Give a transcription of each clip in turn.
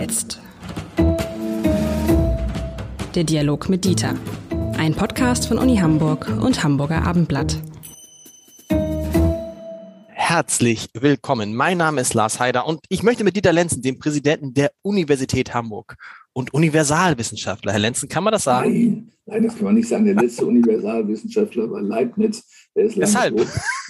jetzt. Der Dialog mit Dieter. Ein Podcast von Uni Hamburg und Hamburger Abendblatt. Herzlich willkommen. Mein Name ist Lars Heider und ich möchte mit Dieter Lenzen, dem Präsidenten der Universität Hamburg und Universalwissenschaftler. Herr Lenzen, kann man das sagen? Nein, nein, das kann man nicht sagen. Der letzte Universalwissenschaftler war Leibniz. Der ist Weshalb?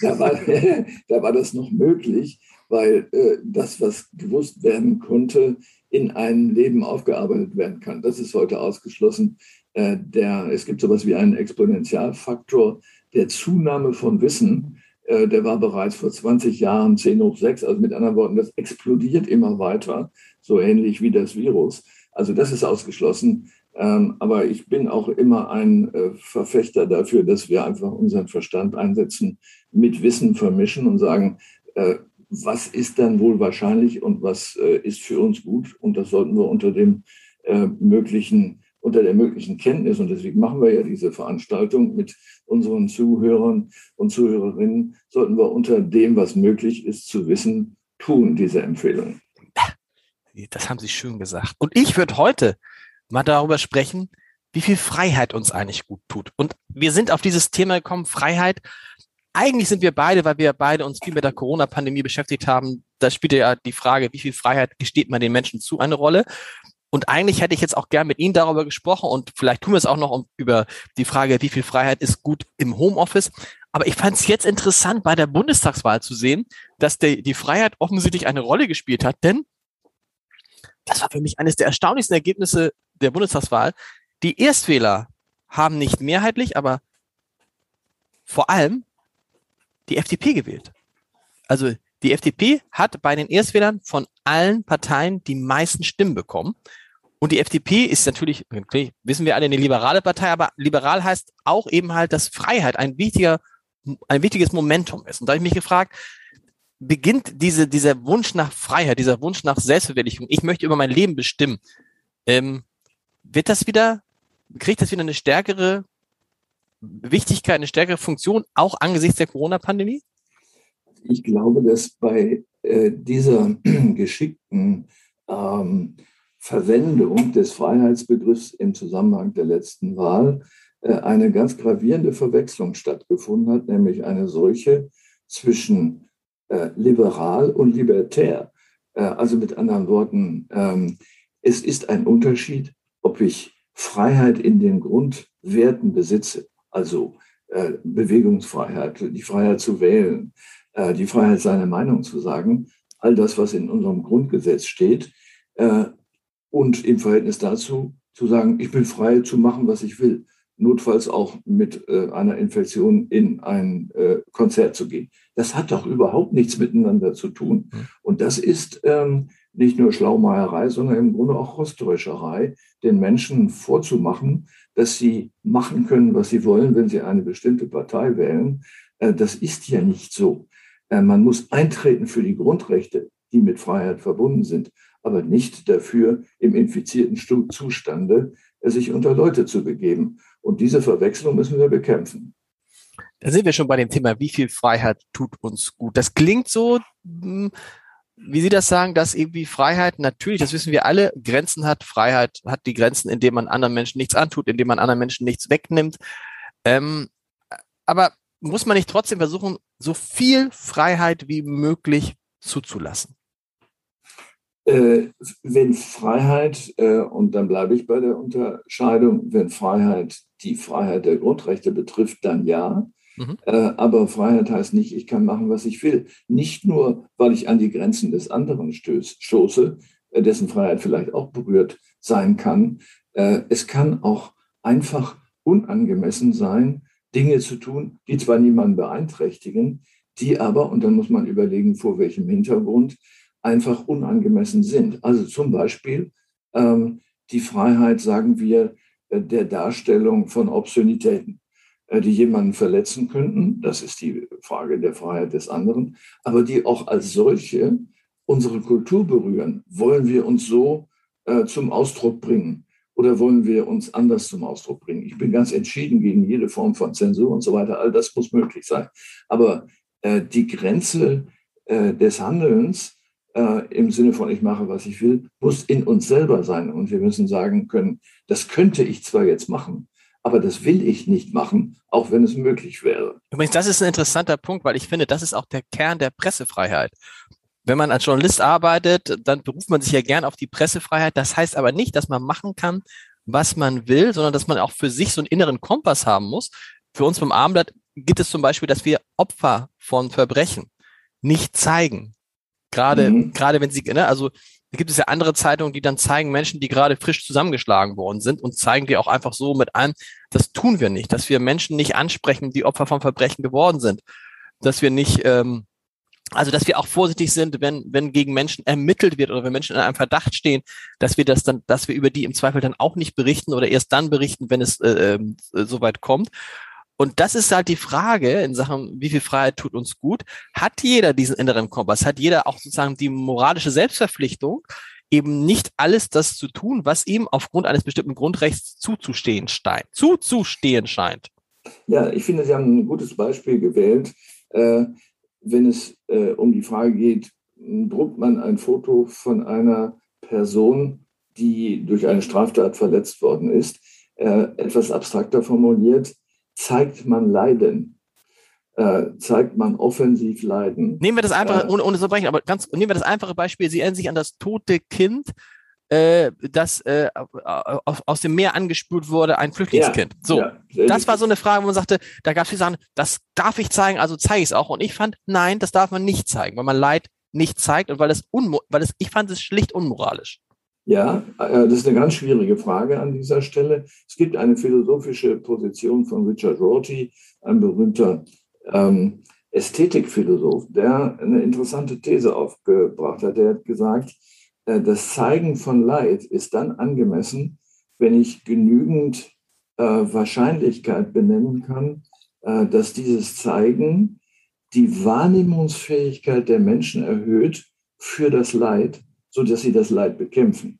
Da war, da war das noch möglich, weil äh, das, was gewusst werden konnte, in einem Leben aufgearbeitet werden kann. Das ist heute ausgeschlossen. Äh, der, es gibt sowas wie einen Exponentialfaktor der Zunahme von Wissen. Äh, der war bereits vor 20 Jahren 10 hoch 6. Also mit anderen Worten, das explodiert immer weiter, so ähnlich wie das Virus. Also das ist ausgeschlossen. Ähm, aber ich bin auch immer ein äh, Verfechter dafür, dass wir einfach unseren Verstand einsetzen, mit Wissen vermischen und sagen, äh, was ist dann wohl wahrscheinlich und was äh, ist für uns gut. Und das sollten wir unter dem möglichen, unter der möglichen Kenntnis, und deswegen machen wir ja diese Veranstaltung mit unseren Zuhörern und Zuhörerinnen, sollten wir unter dem, was möglich ist zu wissen, tun, diese Empfehlungen. Das haben Sie schön gesagt. Und ich würde heute mal darüber sprechen, wie viel Freiheit uns eigentlich gut tut. Und wir sind auf dieses Thema gekommen, Freiheit. Eigentlich sind wir beide, weil wir beide uns viel mit der Corona-Pandemie beschäftigt haben, da spielt ja die Frage, wie viel Freiheit gesteht man den Menschen zu, eine Rolle. Und eigentlich hätte ich jetzt auch gern mit Ihnen darüber gesprochen und vielleicht tun wir es auch noch um, über die Frage, wie viel Freiheit ist gut im Homeoffice. Aber ich fand es jetzt interessant, bei der Bundestagswahl zu sehen, dass der, die Freiheit offensichtlich eine Rolle gespielt hat, denn das war für mich eines der erstaunlichsten Ergebnisse der Bundestagswahl. Die Erstwähler haben nicht mehrheitlich, aber vor allem die FDP gewählt. Also die FDP hat bei den Erstwählern von allen Parteien die meisten Stimmen bekommen. Und die FDP ist natürlich, wissen wir alle, eine liberale Partei, aber liberal heißt auch eben halt, dass Freiheit ein wichtiger, ein wichtiges Momentum ist. Und da habe ich mich gefragt, beginnt diese, dieser Wunsch nach Freiheit, dieser Wunsch nach Selbstverwirklichung, ich möchte über mein Leben bestimmen, ähm, wird das wieder, kriegt das wieder eine stärkere Wichtigkeit, eine stärkere Funktion, auch angesichts der Corona-Pandemie? Ich glaube, dass bei äh, dieser geschickten ähm, Verwendung des Freiheitsbegriffs im Zusammenhang der letzten Wahl äh, eine ganz gravierende Verwechslung stattgefunden hat, nämlich eine solche zwischen äh, liberal und libertär. Äh, also mit anderen Worten, ähm, es ist ein Unterschied, ob ich Freiheit in den Grundwerten besitze, also äh, Bewegungsfreiheit, die Freiheit zu wählen, äh, die Freiheit, seine Meinung zu sagen, all das, was in unserem Grundgesetz steht, äh, und im Verhältnis dazu zu sagen, ich bin frei zu machen, was ich will notfalls auch mit äh, einer Infektion in ein äh, Konzert zu gehen. Das hat doch überhaupt nichts miteinander zu tun. Mhm. Und das ist ähm, nicht nur Schlaumeierei, sondern im Grunde auch Rostäuscherei, den Menschen vorzumachen, dass sie machen können, was sie wollen, wenn sie eine bestimmte Partei wählen. Äh, das ist ja nicht so. Äh, man muss eintreten für die Grundrechte, die mit Freiheit verbunden sind, aber nicht dafür, im infizierten Zustande äh, sich unter Leute zu begeben. Und diese Verwechslung müssen wir bekämpfen. Da sind wir schon bei dem Thema, wie viel Freiheit tut uns gut. Das klingt so, hm, wie Sie das sagen, dass irgendwie Freiheit natürlich, das wissen wir alle, Grenzen hat. Freiheit hat die Grenzen, indem man anderen Menschen nichts antut, indem man anderen Menschen nichts wegnimmt. Ähm, aber muss man nicht trotzdem versuchen, so viel Freiheit wie möglich zuzulassen? Äh, wenn Freiheit, äh, und dann bleibe ich bei der Unterscheidung, wenn Freiheit die Freiheit der Grundrechte betrifft, dann ja. Mhm. Äh, aber Freiheit heißt nicht, ich kann machen, was ich will. Nicht nur, weil ich an die Grenzen des anderen stoße, äh, dessen Freiheit vielleicht auch berührt sein kann. Äh, es kann auch einfach unangemessen sein, Dinge zu tun, die zwar niemanden beeinträchtigen, die aber, und dann muss man überlegen, vor welchem Hintergrund, einfach unangemessen sind. Also zum Beispiel ähm, die Freiheit, sagen wir, der Darstellung von Obszönitäten, die jemanden verletzen könnten. Das ist die Frage der Freiheit des anderen, aber die auch als solche unsere Kultur berühren. Wollen wir uns so äh, zum Ausdruck bringen? Oder wollen wir uns anders zum Ausdruck bringen? Ich bin ganz entschieden gegen jede Form von Zensur und so weiter. All das muss möglich sein. Aber äh, die Grenze äh, des Handelns äh, im Sinne von ich mache, was ich will, muss in uns selber sein. Und wir müssen sagen können, das könnte ich zwar jetzt machen, aber das will ich nicht machen, auch wenn es möglich wäre. Übrigens, das ist ein interessanter Punkt, weil ich finde, das ist auch der Kern der Pressefreiheit. Wenn man als Journalist arbeitet, dann beruft man sich ja gern auf die Pressefreiheit. Das heißt aber nicht, dass man machen kann, was man will, sondern dass man auch für sich so einen inneren Kompass haben muss. Für uns beim Abendblatt gibt es zum Beispiel, dass wir Opfer von Verbrechen nicht zeigen. Gerade, mhm. gerade wenn sie, ne, also da gibt es ja andere Zeitungen, die dann zeigen Menschen, die gerade frisch zusammengeschlagen worden sind und zeigen die auch einfach so mit an, das tun wir nicht, dass wir Menschen nicht ansprechen, die Opfer von Verbrechen geworden sind, dass wir nicht, ähm, also dass wir auch vorsichtig sind, wenn, wenn gegen Menschen ermittelt wird oder wenn Menschen in einem Verdacht stehen, dass wir das dann, dass wir über die im Zweifel dann auch nicht berichten oder erst dann berichten, wenn es äh, äh, soweit kommt. Und das ist halt die Frage in Sachen, wie viel Freiheit tut uns gut? Hat jeder diesen inneren Kompass? Hat jeder auch sozusagen die moralische Selbstverpflichtung, eben nicht alles das zu tun, was ihm aufgrund eines bestimmten Grundrechts zuzustehen scheint, zuzustehen scheint? Ja, ich finde, Sie haben ein gutes Beispiel gewählt. Äh, wenn es äh, um die Frage geht, druckt man ein Foto von einer Person, die durch eine Straftat verletzt worden ist, äh, etwas abstrakter formuliert, zeigt man Leiden. Äh, zeigt man offensiv Leiden. Nehmen wir das einfache, äh, ohne, ohne zu brechen, aber ganz, nehmen wir das einfache Beispiel. Sie erinnern sich an das tote Kind, äh, das äh, aus, aus dem Meer angespült wurde, ein Flüchtlingskind. Ja, so, ja, das war so eine Frage, wo man sagte, da gab es viele Sachen, das darf ich zeigen, also zeige ich es auch. Und ich fand, nein, das darf man nicht zeigen, weil man Leid nicht zeigt und weil es, weil es ich fand es schlicht unmoralisch. Ja, äh, das ist eine ganz schwierige Frage an dieser Stelle. Es gibt eine philosophische Position von Richard Rorty, ein berühmter ähm, Ästhetikphilosoph, der eine interessante These aufgebracht hat. Der hat gesagt, äh, das Zeigen von Leid ist dann angemessen, wenn ich genügend äh, Wahrscheinlichkeit benennen kann, äh, dass dieses Zeigen die Wahrnehmungsfähigkeit der Menschen erhöht für das Leid, so dass sie das Leid bekämpfen.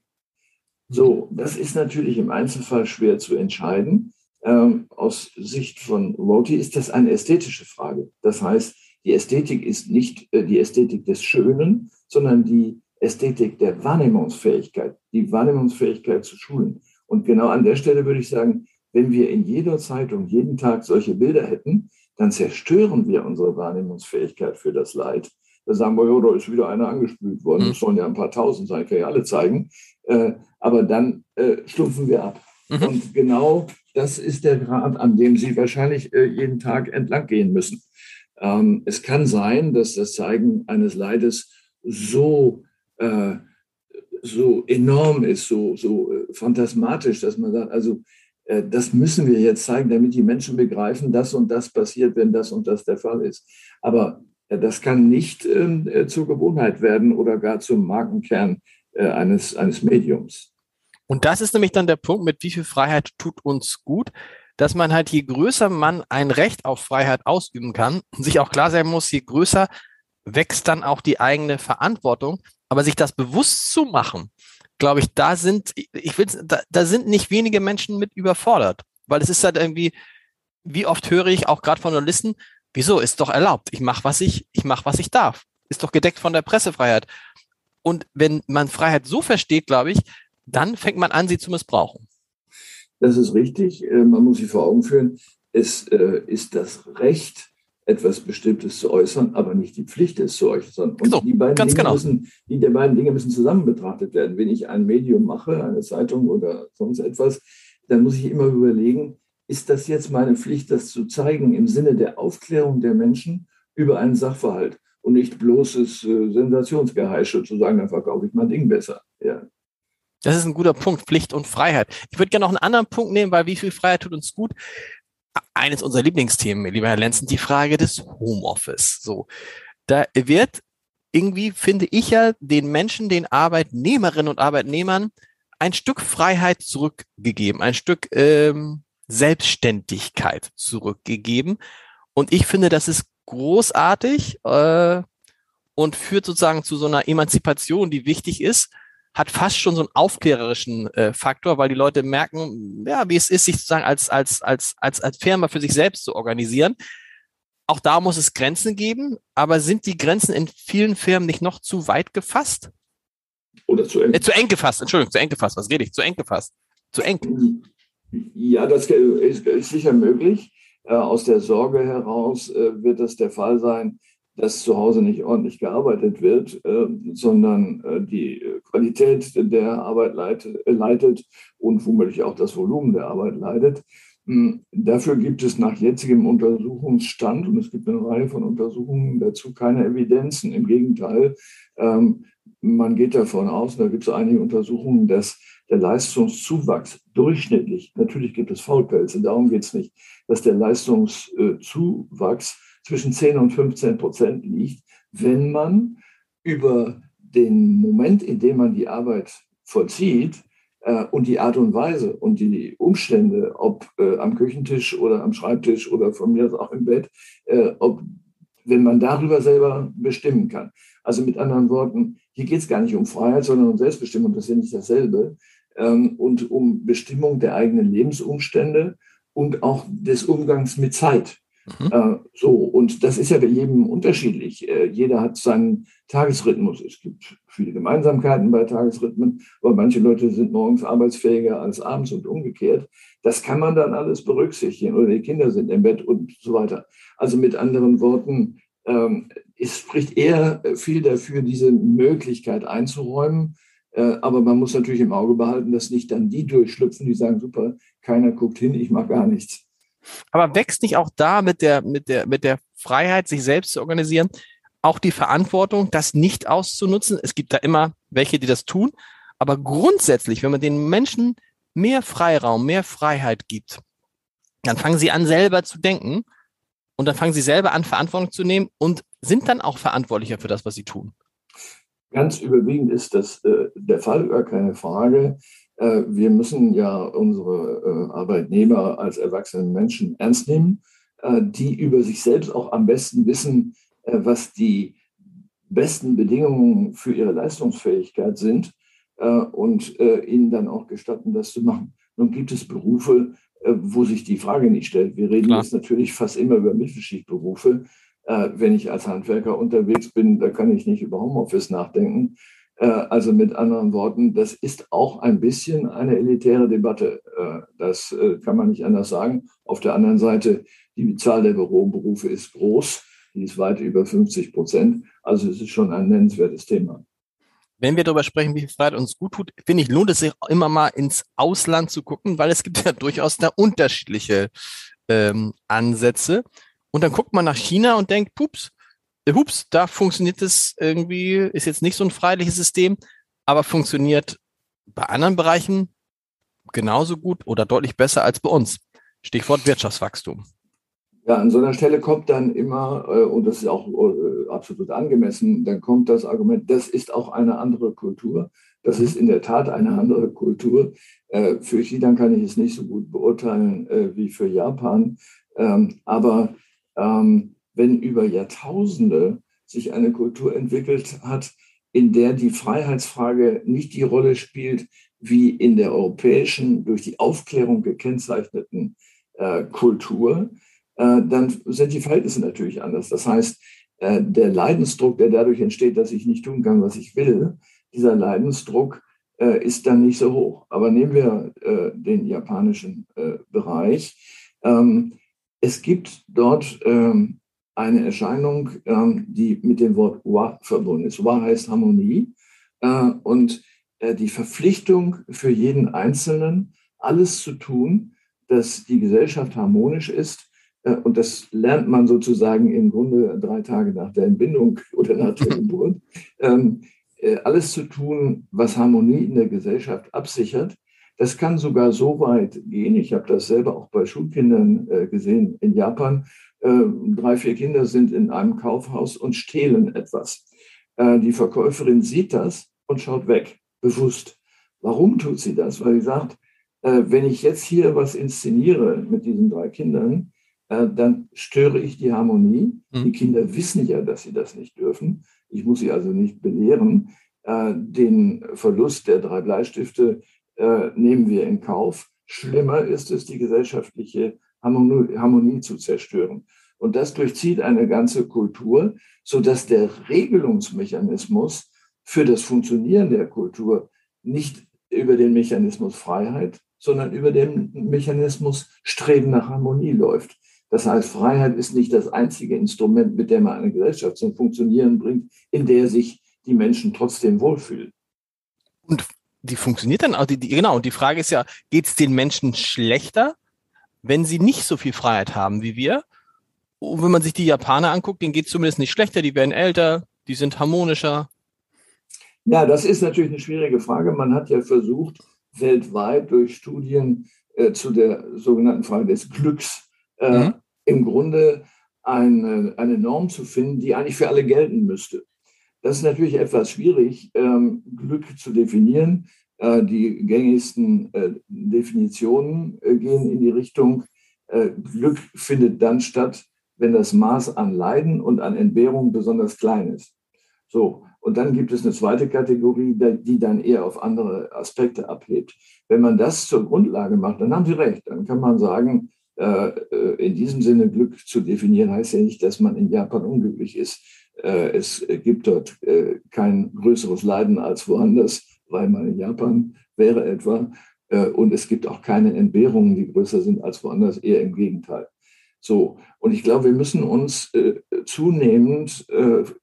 So, das ist natürlich im Einzelfall schwer zu entscheiden. Ähm, aus Sicht von Roti ist das eine ästhetische Frage. Das heißt, die Ästhetik ist nicht äh, die Ästhetik des Schönen, sondern die Ästhetik der Wahrnehmungsfähigkeit, die Wahrnehmungsfähigkeit zu schulen. Und genau an der Stelle würde ich sagen, wenn wir in jeder Zeitung jeden Tag solche Bilder hätten, dann zerstören wir unsere Wahrnehmungsfähigkeit für das Leid. Da sagen wir, ja, da ist wieder einer angespült worden. Das mhm. sollen ja ein paar Tausend sein, kann ja alle zeigen. Äh, aber dann äh, stumpfen wir ab. Mhm. Und genau das ist der Grad, an dem Sie wahrscheinlich äh, jeden Tag entlang gehen müssen. Ähm, es kann sein, dass das Zeigen eines Leides so, äh, so enorm ist, so, so äh, phantasmatisch, dass man sagt, also äh, das müssen wir jetzt zeigen, damit die Menschen begreifen, das und das passiert, wenn das und das der Fall ist. Aber äh, das kann nicht ähm, zur Gewohnheit werden oder gar zum Markenkern eines, eines Mediums. Und das ist nämlich dann der Punkt, mit wie viel Freiheit tut uns gut, dass man halt, je größer man ein Recht auf Freiheit ausüben kann, sich auch klar sein muss, je größer wächst dann auch die eigene Verantwortung. Aber sich das bewusst zu machen, glaube ich, da sind, ich will, da, da sind nicht wenige Menschen mit überfordert. Weil es ist halt irgendwie, wie oft höre ich auch gerade von Journalisten, wieso, ist doch erlaubt. Ich mache, was ich, ich mache, was ich darf. Ist doch gedeckt von der Pressefreiheit. Und wenn man Freiheit so versteht, glaube ich, dann fängt man an, sie zu missbrauchen. Das ist richtig. Äh, man muss sich vor Augen führen, es äh, ist das Recht, etwas Bestimmtes zu äußern, aber nicht die Pflicht, es zu äußern. Und so, die, beiden Dinge genau. müssen, die der beiden Dinge müssen zusammen betrachtet werden. Wenn ich ein Medium mache, eine Zeitung oder sonst etwas, dann muss ich immer überlegen, ist das jetzt meine Pflicht, das zu zeigen im Sinne der Aufklärung der Menschen über einen Sachverhalt und nicht bloßes äh, Sensationsgeheische zu sagen, dann verkaufe ich mein Ding besser. Ja. Das ist ein guter Punkt, Pflicht und Freiheit. Ich würde gerne noch einen anderen Punkt nehmen, weil wie viel Freiheit tut uns gut? Eines unserer Lieblingsthemen, lieber Herr Lenzen, die Frage des Homeoffice. So, da wird irgendwie, finde ich ja, den Menschen, den Arbeitnehmerinnen und Arbeitnehmern ein Stück Freiheit zurückgegeben, ein Stück ähm, Selbstständigkeit zurückgegeben. Und ich finde, das ist großartig äh, und führt sozusagen zu so einer Emanzipation, die wichtig ist hat fast schon so einen aufklärerischen äh, Faktor, weil die Leute merken, ja, wie es ist, sich sozusagen als, als, als, als, als Firma für sich selbst zu organisieren. auch da muss es Grenzen geben, aber sind die Grenzen in vielen Firmen nicht noch zu weit gefasst? Oder zu eng? Äh, zu eng gefasst, Entschuldigung, zu eng gefasst, was rede ich? Zu eng gefasst. Zu eng. Ja, das ist, ist sicher möglich. Äh, aus der Sorge heraus äh, wird es der Fall sein, dass zu Hause nicht ordentlich gearbeitet wird, äh, sondern die Qualität der Arbeit leitet und womöglich auch das Volumen der Arbeit leidet. Hm, dafür gibt es nach jetzigem Untersuchungsstand, und es gibt eine Reihe von Untersuchungen dazu, keine Evidenzen. Im Gegenteil, ähm, man geht davon aus, da gibt es einige Untersuchungen, dass der Leistungszuwachs durchschnittlich, natürlich gibt es Faulpelze, darum geht es nicht, dass der Leistungszuwachs zwischen 10 und 15 Prozent liegt, wenn man über den Moment, in dem man die Arbeit vollzieht, äh, und die Art und Weise und die Umstände, ob äh, am Küchentisch oder am Schreibtisch oder von mir aus auch im Bett, äh, ob, wenn man darüber selber bestimmen kann. Also mit anderen Worten, hier geht es gar nicht um Freiheit, sondern um Selbstbestimmung, das ist ja nicht dasselbe, ähm, und um Bestimmung der eigenen Lebensumstände und auch des Umgangs mit Zeit. Mhm. Äh, so, und das ist ja bei jedem unterschiedlich. Äh, jeder hat seinen Tagesrhythmus. Es gibt viele Gemeinsamkeiten bei Tagesrhythmen, aber manche Leute sind morgens arbeitsfähiger als abends und umgekehrt. Das kann man dann alles berücksichtigen. Oder die Kinder sind im Bett und so weiter. Also mit anderen Worten, ähm, es spricht eher viel dafür, diese Möglichkeit einzuräumen. Äh, aber man muss natürlich im Auge behalten, dass nicht dann die durchschlüpfen, die sagen, super, keiner guckt hin, ich mache gar nichts. Aber wächst nicht auch da mit der, mit der, mit der Freiheit, sich selbst zu organisieren, auch die Verantwortung, das nicht auszunutzen? Es gibt da immer welche, die das tun. Aber grundsätzlich, wenn man den Menschen mehr Freiraum, mehr Freiheit gibt, dann fangen sie an, selber zu denken und dann fangen sie selber an, Verantwortung zu nehmen und sind dann auch verantwortlicher für das, was sie tun. Ganz überwiegend ist das äh, der Fall, gar keine Frage. Äh, wir müssen ja unsere äh, Arbeitnehmer als erwachsene Menschen ernst nehmen, äh, die über sich selbst auch am besten wissen, was die besten Bedingungen für ihre Leistungsfähigkeit sind und ihnen dann auch gestatten, das zu machen. Nun gibt es Berufe, wo sich die Frage nicht stellt. Wir reden Klar. jetzt natürlich fast immer über Mittelschichtberufe. Wenn ich als Handwerker unterwegs bin, da kann ich nicht über Homeoffice nachdenken. Äh, also mit anderen Worten, das ist auch ein bisschen eine elitäre Debatte. Äh, das äh, kann man nicht anders sagen. Auf der anderen Seite, die Zahl der Büroberufe ist groß. Die ist weit über 50 Prozent. Also es ist schon ein nennenswertes Thema. Wenn wir darüber sprechen, wie viel Freiheit uns gut tut, finde ich, lohnt es sich immer mal ins Ausland zu gucken, weil es gibt ja durchaus da unterschiedliche ähm, Ansätze. Und dann guckt man nach China und denkt, pups, hups, da funktioniert es irgendwie, ist jetzt nicht so ein freiheitliches System, aber funktioniert bei anderen Bereichen genauso gut oder deutlich besser als bei uns. Stichwort Wirtschaftswachstum. Ja, an so einer Stelle kommt dann immer, äh, und das ist auch äh, absolut angemessen, dann kommt das Argument, das ist auch eine andere Kultur. Das ist in der Tat eine andere Kultur. Äh, für China kann ich es nicht so gut beurteilen wie für Japan. Ähm, aber ähm, wenn über Jahrtausende sich eine Kultur entwickelt hat, in der die Freiheitsfrage nicht die Rolle spielt, wie in der europäischen, durch die Aufklärung gekennzeichneten äh, Kultur, äh, dann sind die Verhältnisse natürlich anders. Das heißt, äh, der Leidensdruck, der dadurch entsteht, dass ich nicht tun kann, was ich will, dieser Leidensdruck äh, ist dann nicht so hoch. Aber nehmen wir äh, den japanischen äh, Bereich. Ähm, es gibt dort ähm, eine Erscheinung, ähm, die mit dem Wort Wa verbunden ist. Wa heißt Harmonie äh, und äh, die Verpflichtung für jeden Einzelnen, alles zu tun, dass die Gesellschaft harmonisch ist. Äh, und das lernt man sozusagen im Grunde drei Tage nach der Entbindung oder nach der Geburt. Ähm, alles zu tun, was Harmonie in der Gesellschaft absichert. Das kann sogar so weit gehen. Ich habe das selber auch bei Schulkindern gesehen in Japan, äh, drei, vier Kinder sind in einem Kaufhaus und stehlen etwas. Äh, die Verkäuferin sieht das und schaut weg, bewusst. Warum tut sie das? Weil sie sagt, äh, wenn ich jetzt hier was inszeniere mit diesen drei Kindern, dann störe ich die Harmonie. Mhm. Die Kinder wissen ja, dass sie das nicht dürfen. Ich muss sie also nicht belehren. Den Verlust der drei Bleistifte nehmen wir in Kauf. Schlimmer ist es, die gesellschaftliche Harmonie, Harmonie zu zerstören. Und das durchzieht eine ganze Kultur, sodass der Regelungsmechanismus für das Funktionieren der Kultur nicht über den Mechanismus Freiheit, sondern über den Mechanismus Streben nach Harmonie läuft. Das heißt, Freiheit ist nicht das einzige Instrument, mit dem man eine Gesellschaft zum Funktionieren bringt, in der sich die Menschen trotzdem wohlfühlen. Und die funktioniert dann auch, die, die, genau, und die Frage ist ja, geht es den Menschen schlechter, wenn sie nicht so viel Freiheit haben wie wir? Und wenn man sich die Japaner anguckt, denen geht es zumindest nicht schlechter, die werden älter, die sind harmonischer. Ja, das ist natürlich eine schwierige Frage. Man hat ja versucht, weltweit durch Studien äh, zu der sogenannten Frage des Glücks äh, mhm. im Grunde eine, eine Norm zu finden, die eigentlich für alle gelten müsste. Das ist natürlich etwas schwierig, ähm, Glück zu definieren. Äh, die gängigsten äh, Definitionen äh, gehen in die Richtung, Glück findet dann statt, wenn das Maß an Leiden und an Entbehrung besonders klein ist. So, und dann gibt es eine zweite Kategorie, die dann eher auf andere Aspekte abhebt. Wenn man das zur Grundlage macht, dann haben Sie recht. Dann kann man sagen, in diesem Sinne Glück zu definieren, heißt ja nicht, dass man in Japan unglücklich ist. Äh, es gibt dort kein größeres Leiden als woanders, weil man in Japan wäre etwa. Und es gibt auch keine Entbehrungen, die größer sind als woanders, eher im Gegenteil. So, und ich glaube, wir müssen uns zunehmend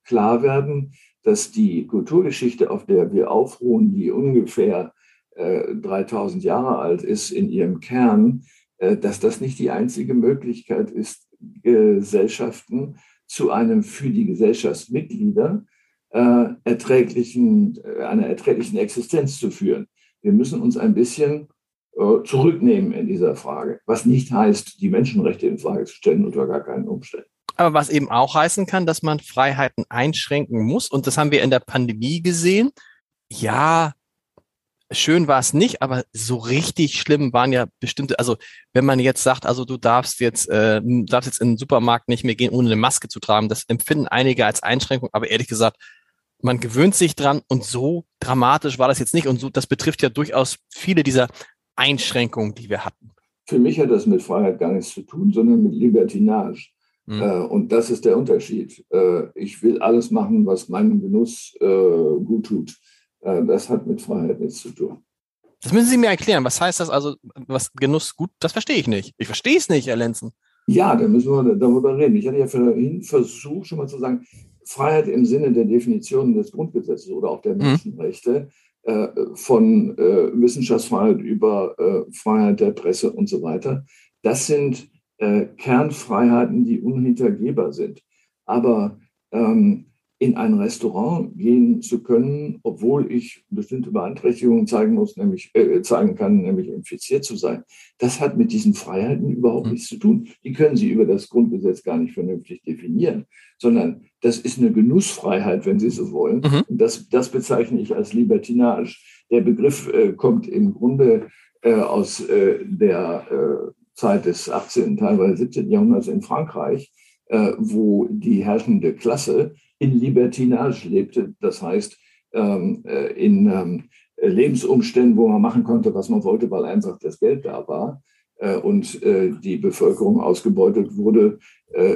klar werden, dass die Kulturgeschichte, auf der wir aufruhen, die ungefähr 3000 Jahre alt ist in ihrem Kern, äh, dass das nicht die einzige Möglichkeit ist, Gesellschaften zu einem für die Gesellschaftsmitglieder äh, erträglichen, äh, einer erträglichen Existenz zu führen. Wir müssen uns ein bisschen zurücknehmen in dieser Frage, was nicht heißt, die Menschenrechte in Frage zu stellen unter gar keinen Umständen. Aber was eben auch heißen kann, dass man Freiheiten einschränken muss. Und das haben wir in der Pandemie gesehen. Ja, schön war es nicht, aber so richtig schlimm waren ja bestimmte, also wenn man jetzt sagt, also du darfst jetzt, äh, darfst jetzt in den Supermarkt nicht mehr gehen, ohne eine Maske zu tragen, das empfinden einige als Einschränkung, aber ehrlich gesagt, man gewöhnt sich dran und so dramatisch war das jetzt nicht und so, das betrifft ja durchaus viele dieser Einschränkungen, die wir hatten. Für mich hat das mit Freiheit gar nichts zu tun, sondern mit Libertinage. Mhm. Äh, und das ist der Unterschied. Äh, ich will alles machen, was meinem Genuss äh, gut tut. Äh, das hat mit Freiheit nichts zu tun. Das müssen Sie mir erklären. Was heißt das also, was Genuss gut? Das verstehe ich nicht. Ich verstehe es nicht, Herr Lenzen. Ja, da müssen wir darüber reden. Ich hatte ja vorhin versucht, schon mal zu sagen, Freiheit im Sinne der Definition des Grundgesetzes oder auch der mhm. Menschenrechte, äh, von äh, Wissenschaftsfreiheit über äh, Freiheit der Presse und so weiter, das sind äh, Kernfreiheiten, die unhintergehbar sind. Aber ähm, in ein Restaurant gehen zu können, obwohl ich bestimmte Beeinträchtigungen zeigen muss, nämlich äh, zeigen kann, nämlich infiziert zu sein. Das hat mit diesen Freiheiten überhaupt mhm. nichts zu tun. Die können Sie über das Grundgesetz gar nicht vernünftig definieren, sondern das ist eine Genussfreiheit, wenn Sie so wollen. Mhm. Das, das bezeichne ich als Libertinage. Der Begriff äh, kommt im Grunde äh, aus äh, der äh, Zeit des 18., teilweise 17. Jahrhunderts in Frankreich, äh, wo die herrschende Klasse in Libertinage lebte. Das heißt, ähm, äh, in ähm, Lebensumständen, wo man machen konnte, was man wollte, weil einfach das Geld da war äh, und äh, die Bevölkerung ausgebeutet wurde,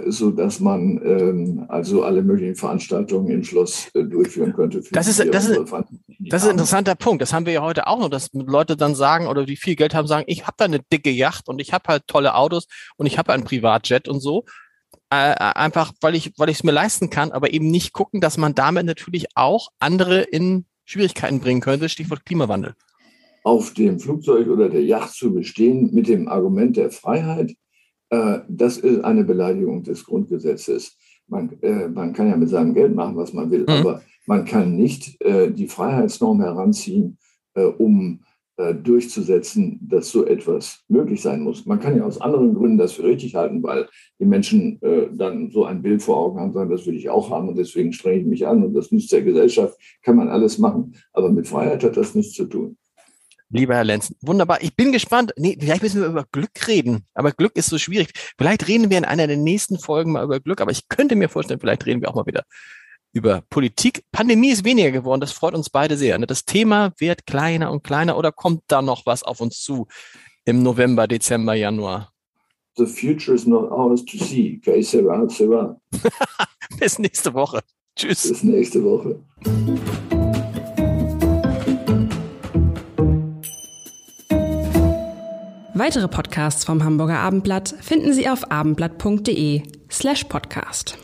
so dass man ähm, also alle möglichen Veranstaltungen im Schloss durchführen könnte. Das ist, das, ist, das ist ein interessanter Punkt. Das haben wir ja heute auch noch, dass Leute dann sagen oder die viel Geld haben, sagen, ich habe da eine dicke Yacht und ich habe halt tolle Autos und ich habe ein Privatjet und so. Äh, einfach, weil ich, weil ich es mir leisten kann, aber eben nicht gucken, dass man damit natürlich auch andere in Schwierigkeiten bringen könnte. Stichwort Klimawandel. Auf dem Flugzeug oder der Yacht zu bestehen mit dem Argument der Freiheit, äh, das ist eine Beleidigung des Grundgesetzes. Man, äh, man kann ja mit seinem Geld machen, was man will, mhm. aber man kann nicht äh, die Freiheitsnorm heranziehen, äh, um äh, durchzusetzen, dass so etwas möglich sein muss. Man kann ja aus anderen Gründen das für richtig halten, weil die Menschen äh, dann so ein Bild vor Augen haben, sagen, das will ich auch haben und deswegen strenge ich mich an und das nützt der Gesellschaft, kann man alles machen. Aber mit Freiheit hat das nichts zu tun. Lieber Herr Lenzen, wunderbar. Ich bin gespannt. Nee, vielleicht müssen wir über Glück reden. Aber Glück ist so schwierig. Vielleicht reden wir in einer der nächsten Folgen mal über Glück. Aber ich könnte mir vorstellen, vielleicht reden wir auch mal wieder über Politik. Pandemie ist weniger geworden, das freut uns beide sehr. Ne? Das Thema wird kleiner und kleiner oder kommt da noch was auf uns zu im November, Dezember, Januar? The future is not ours to see. Okay, Sarah, Sarah. Bis nächste Woche. Tschüss. Bis nächste Woche. Weitere Podcasts vom Hamburger Abendblatt finden Sie auf abendblatt.de slash podcast.